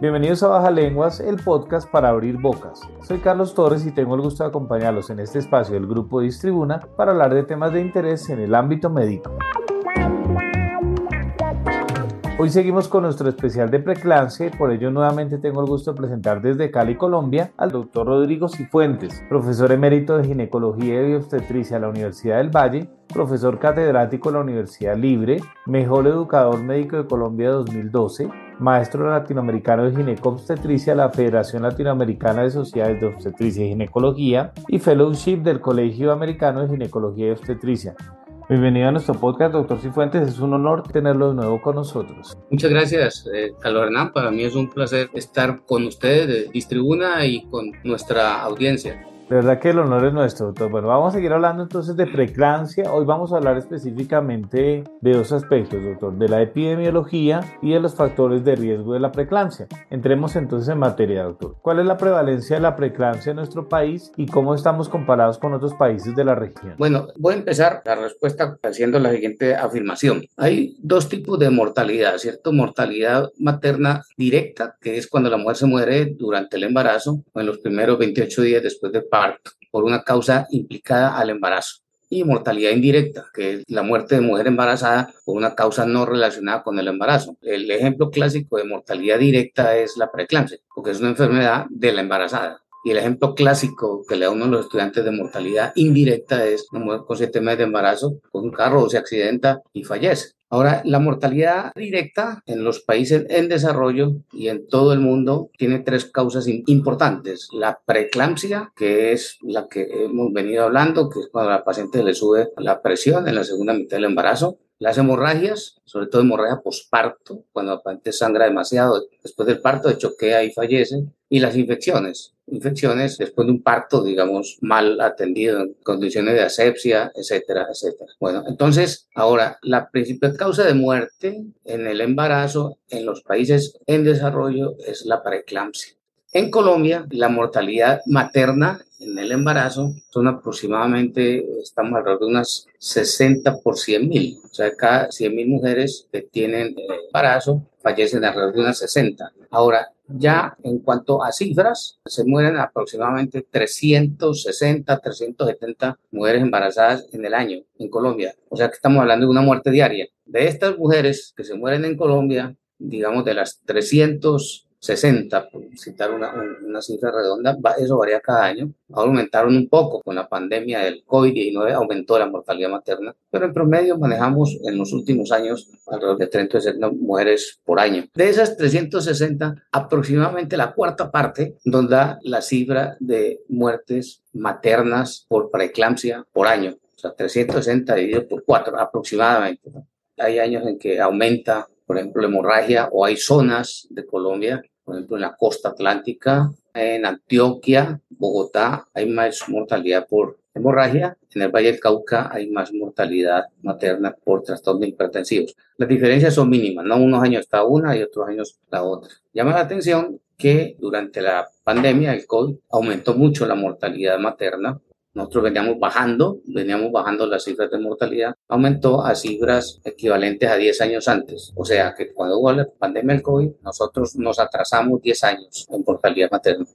Bienvenidos a Baja Lenguas, el podcast para abrir bocas. Soy Carlos Torres y tengo el gusto de acompañarlos en este espacio del grupo Distribuna para hablar de temas de interés en el ámbito médico. Hoy seguimos con nuestro especial de preclancia por ello nuevamente tengo el gusto de presentar desde Cali, Colombia, al doctor Rodrigo Cifuentes, profesor emérito de ginecología y obstetricia de la Universidad del Valle, profesor catedrático de la Universidad Libre, mejor educador médico de Colombia 2012, maestro latinoamericano de ginecobstetricia de la Federación Latinoamericana de Sociedades de Obstetricia y Ginecología y fellowship del Colegio Americano de Ginecología y Obstetricia. Bienvenido a nuestro podcast, doctor Cifuentes. Es un honor tenerlo de nuevo con nosotros. Muchas gracias, eh, Carlos Hernán. Para mí es un placer estar con ustedes de Distribuna y con nuestra audiencia. De verdad que el honor es nuestro, doctor. Bueno, vamos a seguir hablando entonces de preclancia. Hoy vamos a hablar específicamente de dos aspectos, doctor, de la epidemiología y de los factores de riesgo de la preclancia. Entremos entonces en materia, doctor. ¿Cuál es la prevalencia de la preclancia en nuestro país y cómo estamos comparados con otros países de la región? Bueno, voy a empezar la respuesta haciendo la siguiente afirmación. Hay dos tipos de mortalidad, ¿cierto? Mortalidad materna directa, que es cuando la mujer se muere durante el embarazo o en los primeros 28 días después de parto por una causa implicada al embarazo y mortalidad indirecta, que es la muerte de mujer embarazada por una causa no relacionada con el embarazo. El ejemplo clásico de mortalidad directa es la preeclampsia, porque es una enfermedad de la embarazada. Y el ejemplo clásico que le da uno a los estudiantes de mortalidad indirecta es una mujer con siete meses de embarazo, con un carro se accidenta y fallece. Ahora, la mortalidad directa en los países en desarrollo y en todo el mundo tiene tres causas importantes. La preeclampsia, que es la que hemos venido hablando, que es cuando la paciente le sube la presión en la segunda mitad del embarazo. Las hemorragias, sobre todo hemorragia posparto, cuando la paciente sangra demasiado después del parto, choquea y fallece. Y las infecciones, infecciones después de un parto, digamos, mal atendido, en condiciones de asepsia, etcétera, etcétera. Bueno, entonces, ahora, la principal causa de muerte en el embarazo en los países en desarrollo es la preeclampsia. En Colombia, la mortalidad materna en el embarazo son aproximadamente, estamos alrededor de unas 60 por 100 mil. O sea, cada 100 mil mujeres que tienen embarazo fallecen alrededor de unas 60. Ahora, ya en cuanto a cifras, se mueren aproximadamente 360, 370 mujeres embarazadas en el año en Colombia. O sea que estamos hablando de una muerte diaria. De estas mujeres que se mueren en Colombia, digamos de las 300 60, por citar una, una, cifra redonda, eso varía cada año. Aumentaron un poco con la pandemia del COVID-19, aumentó la mortalidad materna, pero en promedio manejamos en los últimos años alrededor de 360 mujeres por año. De esas 360, aproximadamente la cuarta parte nos da la cifra de muertes maternas por preeclampsia por año. O sea, 360 dividido por 4 aproximadamente. Hay años en que aumenta por ejemplo, hemorragia, o hay zonas de Colombia, por ejemplo, en la costa atlántica, en Antioquia, Bogotá, hay más mortalidad por hemorragia. En el Valle del Cauca hay más mortalidad materna por trastornos hipertensivos. Las diferencias son mínimas, no unos años está una y otros años la otra. Llama la atención que durante la pandemia del COVID aumentó mucho la mortalidad materna nosotros veníamos bajando, veníamos bajando las cifras de mortalidad, aumentó a cifras equivalentes a 10 años antes. O sea que cuando hubo la pandemia del COVID, nosotros nos atrasamos 10 años en mortalidad materna.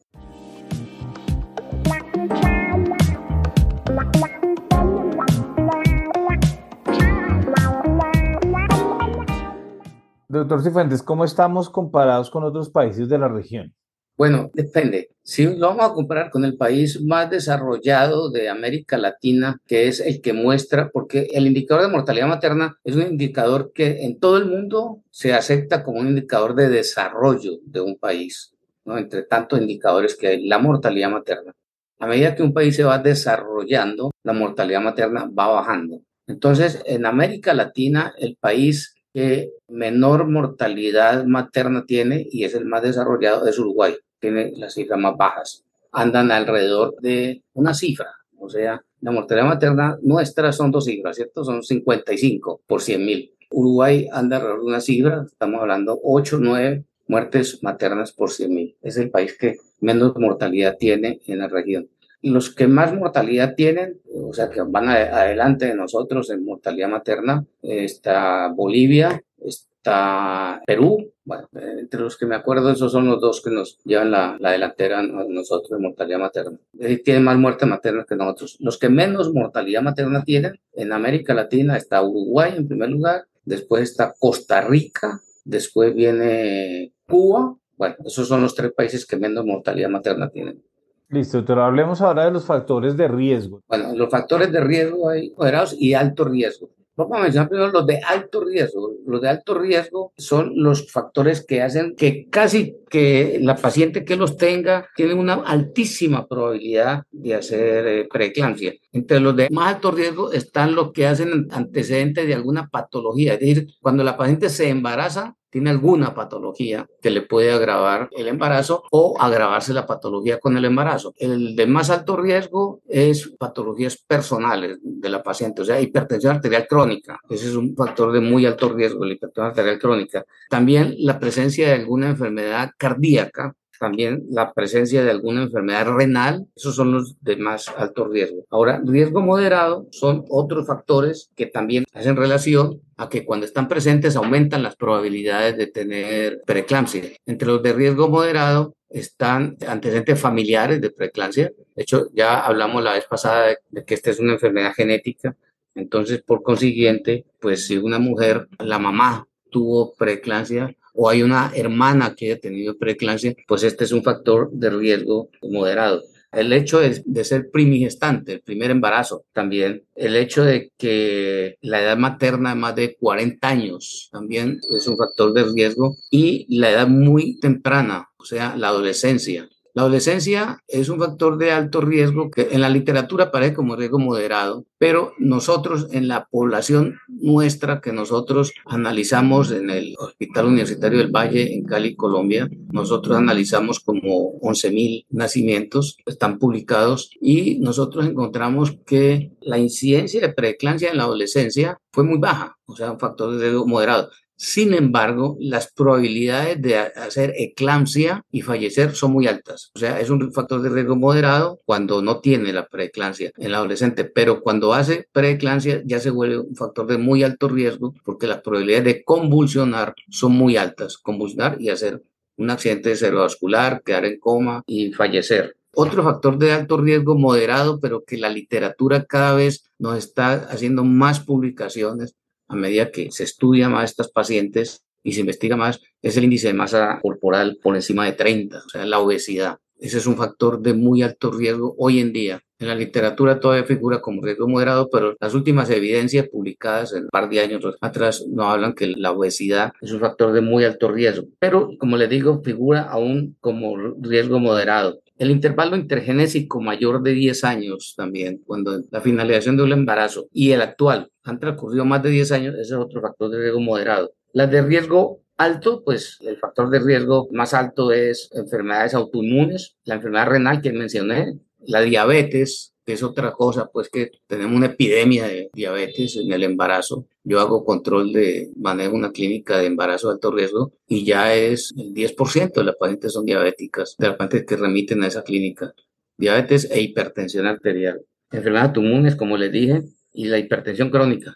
Doctor Cifuentes, ¿cómo estamos comparados con otros países de la región? Bueno, depende. Si lo vamos a comparar con el país más desarrollado de América Latina, que es el que muestra, porque el indicador de mortalidad materna es un indicador que en todo el mundo se acepta como un indicador de desarrollo de un país, ¿no? entre tantos indicadores que hay, la mortalidad materna. A medida que un país se va desarrollando, la mortalidad materna va bajando. Entonces, en América Latina, el país que menor mortalidad materna tiene y es el más desarrollado es Uruguay. Tiene las cifras más bajas. Andan alrededor de una cifra. O sea, la mortalidad materna nuestra son dos cifras, ¿cierto? Son 55 por 100 mil. Uruguay anda alrededor de una cifra, estamos hablando 8, 9 muertes maternas por 100.000. Es el país que menos mortalidad tiene en la región. Los que más mortalidad tienen, o sea, que van adelante de nosotros en mortalidad materna, está Bolivia, está Perú. Bueno, entre los que me acuerdo, esos son los dos que nos llevan la, la delantera a nosotros en mortalidad materna. Tienen más muertes maternas que nosotros. Los que menos mortalidad materna tienen en América Latina está Uruguay en primer lugar, después está Costa Rica, después viene Cuba. Bueno, esos son los tres países que menos mortalidad materna tienen. Listo, pero hablemos ahora de los factores de riesgo. Bueno, los factores de riesgo hay moderados y alto riesgo. Vamos a mencionar primero los de alto riesgo. Los de alto riesgo son los factores que hacen que casi que la paciente que los tenga tiene una altísima probabilidad de hacer eh, preeclampsia. Entre los de más alto riesgo están los que hacen antecedentes de alguna patología. Es decir, cuando la paciente se embaraza, tiene alguna patología que le puede agravar el embarazo o agravarse la patología con el embarazo. El de más alto riesgo es patologías personales de la paciente, o sea, hipertensión arterial crónica. Ese es un factor de muy alto riesgo, la hipertensión arterial crónica. También la presencia de alguna enfermedad cardíaca también la presencia de alguna enfermedad renal, esos son los de más alto riesgo. Ahora, riesgo moderado son otros factores que también hacen relación a que cuando están presentes aumentan las probabilidades de tener preeclampsia. Entre los de riesgo moderado están antecedentes familiares de preeclampsia. De hecho, ya hablamos la vez pasada de, que esta es una enfermedad genética. Entonces, por consiguiente, pues si una mujer, la mamá tuvo preeclampsia, o hay una hermana que haya tenido preeclampsia, pues este es un factor de riesgo moderado. El hecho de, de, ser primigestante, el primer embarazo, también. El hecho de que la edad materna es más de 40 años, también es un factor de riesgo. Y la edad muy temprana, o sea, la adolescencia. La adolescencia es un factor de alto riesgo que en la literatura aparece como riesgo moderado, pero nosotros en la población nuestra que nosotros analizamos en el Hospital Universitario del Valle en Cali, Colombia, nosotros analizamos como 11.000 nacimientos, están publicados y nosotros encontramos que la incidencia de preeclampsia en la adolescencia fue muy baja, o sea, un factor de riesgo moderado. Sin embargo, las probabilidades de hacer eclampsia y fallecer son muy altas. O sea, es un factor de riesgo moderado cuando no tiene la preeclampsia en el adolescente, pero cuando hace preeclampsia ya se vuelve un factor de muy alto riesgo porque las probabilidades de convulsionar son muy altas. Convulsionar y hacer un accidente cerebrovascular, quedar en coma y fallecer. Otro factor de alto riesgo moderado, pero que la literatura cada vez nos está haciendo más publicaciones a medida que se estudia más estas pacientes y se investiga más, es el índice de masa corporal por encima de 30, o sea, la obesidad. Ese es un factor de muy alto riesgo hoy en día. En la literatura todavía figura como riesgo moderado, pero las últimas evidencias publicadas en un par de años atrás nos hablan que la obesidad es un factor de muy alto riesgo. Pero, como le digo, figura aún como riesgo moderado. El intervalo intergenésico mayor de 10 años también, cuando la finalización de un embarazo y el actual han transcurrido más de 10 años, ese es otro factor de riesgo moderado. Las de riesgo alto, pues el factor de riesgo más alto es enfermedades autoinmunes, la enfermedad renal que mencioné, la diabetes, es otra cosa, pues que tenemos una epidemia de diabetes en el embarazo. Yo hago control de, manejo una clínica de embarazo de alto riesgo y ya es el 10% de las pacientes son diabéticas, de las pacientes que remiten a esa clínica. Diabetes e hipertensión arterial. Enfermedades autoinmunes, como les dije, y la hipertensión crónica.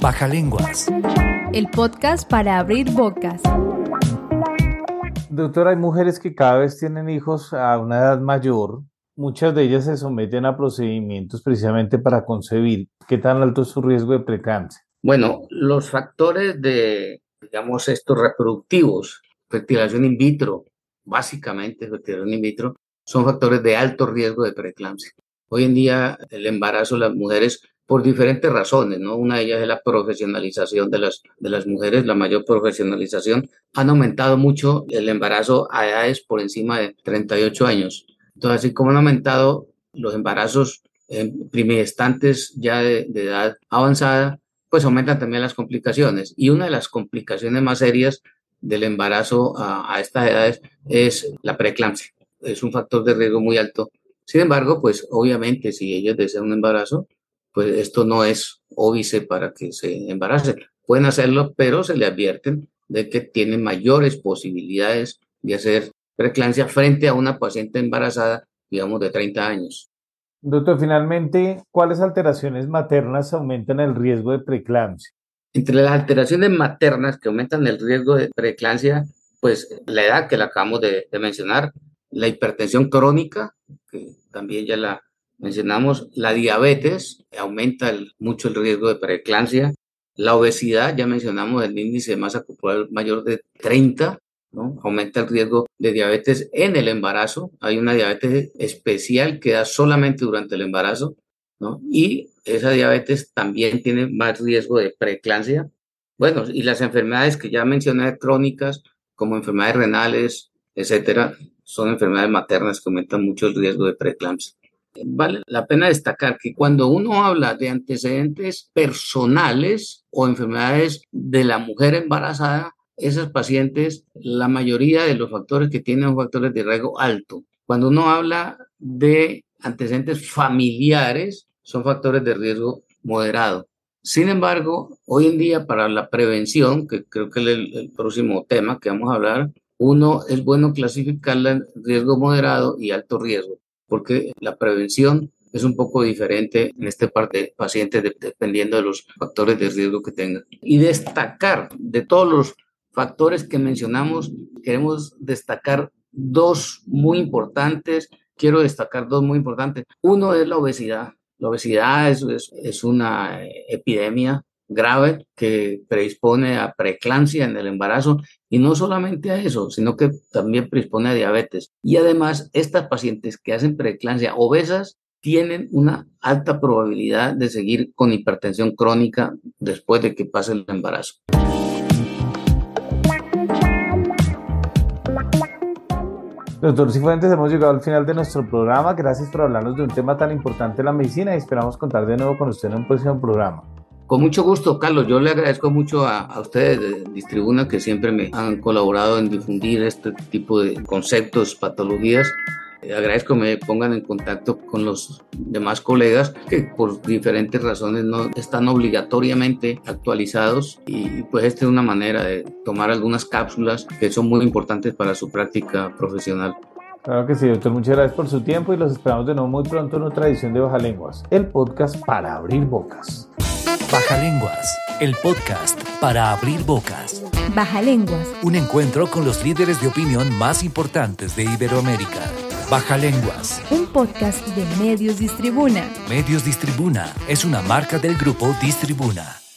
Baja lenguas. El podcast para abrir bocas. Doctor, hay mujeres que cada vez tienen hijos a una edad mayor Muchas de ellas se someten a procedimientos precisamente para concebir. ¿Qué tan alto es su riesgo de preeclampsia? Bueno, los factores de, digamos, estos reproductivos, fertilización in vitro, básicamente fertilización in vitro, son factores de alto riesgo de preeclampsia. Hoy en día el embarazo de las mujeres por diferentes razones, ¿no? Una de ellas es la profesionalización de las, de las mujeres, la mayor profesionalización. Han aumentado mucho el embarazo a edades por encima de 38 años. Entonces, así como han aumentado los embarazos en primigestantes ya de, edad avanzada, pues aumentan también las complicaciones. Y una de las complicaciones más serias del embarazo a, a estas edades es la preeclampsia. Es un factor de riesgo muy alto. Sin embargo, pues obviamente si ellos desean un embarazo, pues esto no es óbice para que se embaracen. Pueden hacerlo, pero se le advierten de que tienen mayores posibilidades de hacer preeclampsia frente a una paciente embarazada, digamos, de 30 años. Doctor, finalmente, ¿cuáles alteraciones maternas aumentan el riesgo de preeclampsia? Entre las alteraciones maternas que aumentan el riesgo de preeclampsia, pues la edad que la acabamos de, mencionar, la hipertensión crónica, que también ya la mencionamos, la diabetes aumenta mucho el riesgo de preeclampsia, la obesidad, ya mencionamos el índice de masa corporal mayor de 30, ¿no? Aumenta el riesgo de diabetes en el embarazo. Hay una diabetes especial que da solamente durante el embarazo, ¿no? Y esa diabetes también tiene más riesgo de preeclampsia. Bueno, y las enfermedades que ya mencioné crónicas, como enfermedades renales, etcétera, son enfermedades maternas que aumentan mucho el riesgo de preeclampsia. Vale la pena destacar que cuando uno habla de antecedentes personales o enfermedades de la mujer embarazada, esas pacientes, la mayoría de los factores que tienen son factores de riesgo alto. Cuando uno habla de antecedentes familiares, son factores de riesgo moderado. Sin embargo, hoy en día para la prevención, que creo que es el, próximo tema que vamos a hablar, uno es bueno clasificarla en riesgo moderado y alto riesgo, porque la prevención es un poco diferente en este parte de pacientes dependiendo de los factores de riesgo que tengan. Y destacar de todos los factores que mencionamos, queremos destacar dos muy importantes. Quiero destacar dos muy importantes. Uno es la obesidad. La obesidad es, es, una epidemia grave que predispone a preeclampsia en el embarazo y no solamente a eso, sino que también predispone a diabetes. Y además, estas pacientes que hacen preeclampsia obesas tienen una alta probabilidad de seguir con hipertensión crónica después de que pase el embarazo. Doctor Cifuentes, hemos llegado al final de nuestro programa. Gracias por hablarnos de un tema tan importante, la medicina, y esperamos contar de nuevo con usted en un próximo programa. Con mucho gusto, Carlos. Yo le agradezco mucho a, ustedes de Distribuna que siempre me han colaborado en difundir este tipo de conceptos, patologías agradezco que me pongan en contacto con los demás colegas que por diferentes razones no están obligatoriamente actualizados y pues esta es una manera de tomar algunas cápsulas que son muy importantes para su práctica profesional. Claro que sí, doctor. Muchas gracias por su tiempo y los esperamos de nuevo muy pronto en otra edición de Baja Lenguas, el podcast para abrir bocas. Baja Lenguas, el podcast para abrir bocas. Baja Lenguas. Un encuentro con los líderes de opinión más importantes de Iberoamérica. Baja Lenguas. Un podcast de Medios Distribuna. Medios Distribuna es una marca del grupo Distribuna.